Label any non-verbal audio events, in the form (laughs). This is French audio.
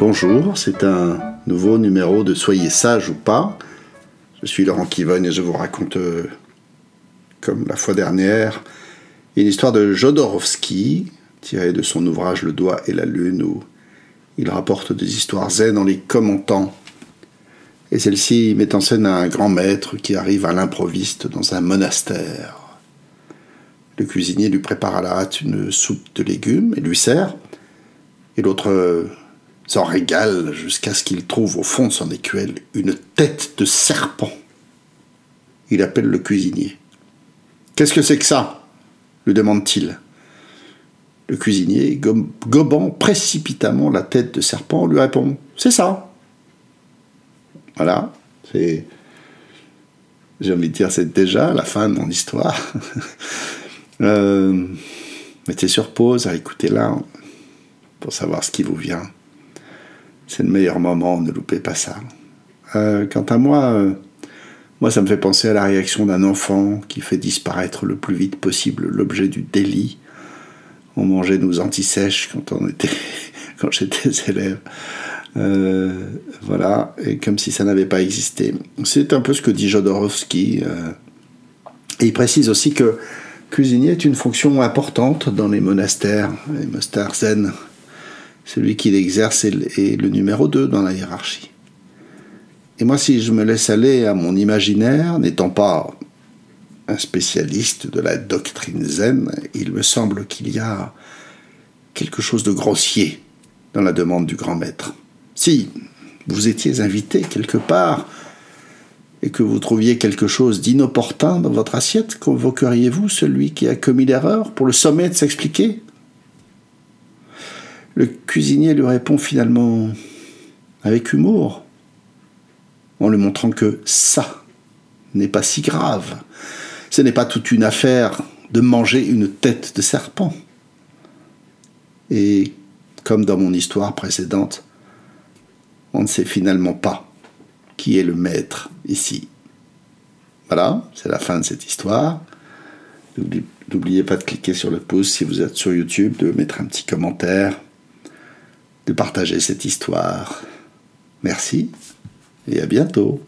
Bonjour, c'est un nouveau numéro de Soyez sage ou pas. Je suis Laurent Kivogne et je vous raconte, euh, comme la fois dernière, une histoire de Jodorowsky, tirée de son ouvrage Le doigt et la lune, où il rapporte des histoires zen en les commentant. Et celle-ci met en scène un grand maître qui arrive à l'improviste dans un monastère. Le cuisinier lui prépare à la hâte une soupe de légumes et lui sert, et l'autre s'en régale jusqu'à ce qu'il trouve au fond de son écuelle une tête de serpent. Il appelle le cuisinier. Qu'est-ce que c'est que ça? lui demande-t-il. Le cuisinier, gobant précipitamment la tête de serpent, lui répond C'est ça. Voilà, c'est. J'ai envie de dire, c'est déjà la fin de mon histoire. (laughs) euh, mettez sur pause, écoutez là pour savoir ce qui vous vient c'est le meilleur moment, ne loupez pas ça. Euh, quant à moi, euh, moi ça me fait penser à la réaction d'un enfant qui fait disparaître le plus vite possible l'objet du délit. On mangeait nos antisèches quand on (laughs) quand j'étais élève. Euh, voilà, et comme si ça n'avait pas existé. C'est un peu ce que dit Jodorowsky. il précise aussi que cuisinier est une fonction importante dans les monastères, les monastères zen celui qui l'exerce est le numéro 2 dans la hiérarchie. Et moi, si je me laisse aller à mon imaginaire, n'étant pas un spécialiste de la doctrine zen, il me semble qu'il y a quelque chose de grossier dans la demande du grand maître. Si vous étiez invité quelque part et que vous trouviez quelque chose d'inopportun dans votre assiette, convoqueriez-vous celui qui a commis l'erreur pour le sommet de s'expliquer le cuisinier lui répond finalement avec humour, en lui montrant que ça n'est pas si grave. Ce n'est pas toute une affaire de manger une tête de serpent. Et comme dans mon histoire précédente, on ne sait finalement pas qui est le maître ici. Voilà, c'est la fin de cette histoire. N'oubliez pas de cliquer sur le pouce si vous êtes sur YouTube, de mettre un petit commentaire partager cette histoire. Merci et à bientôt.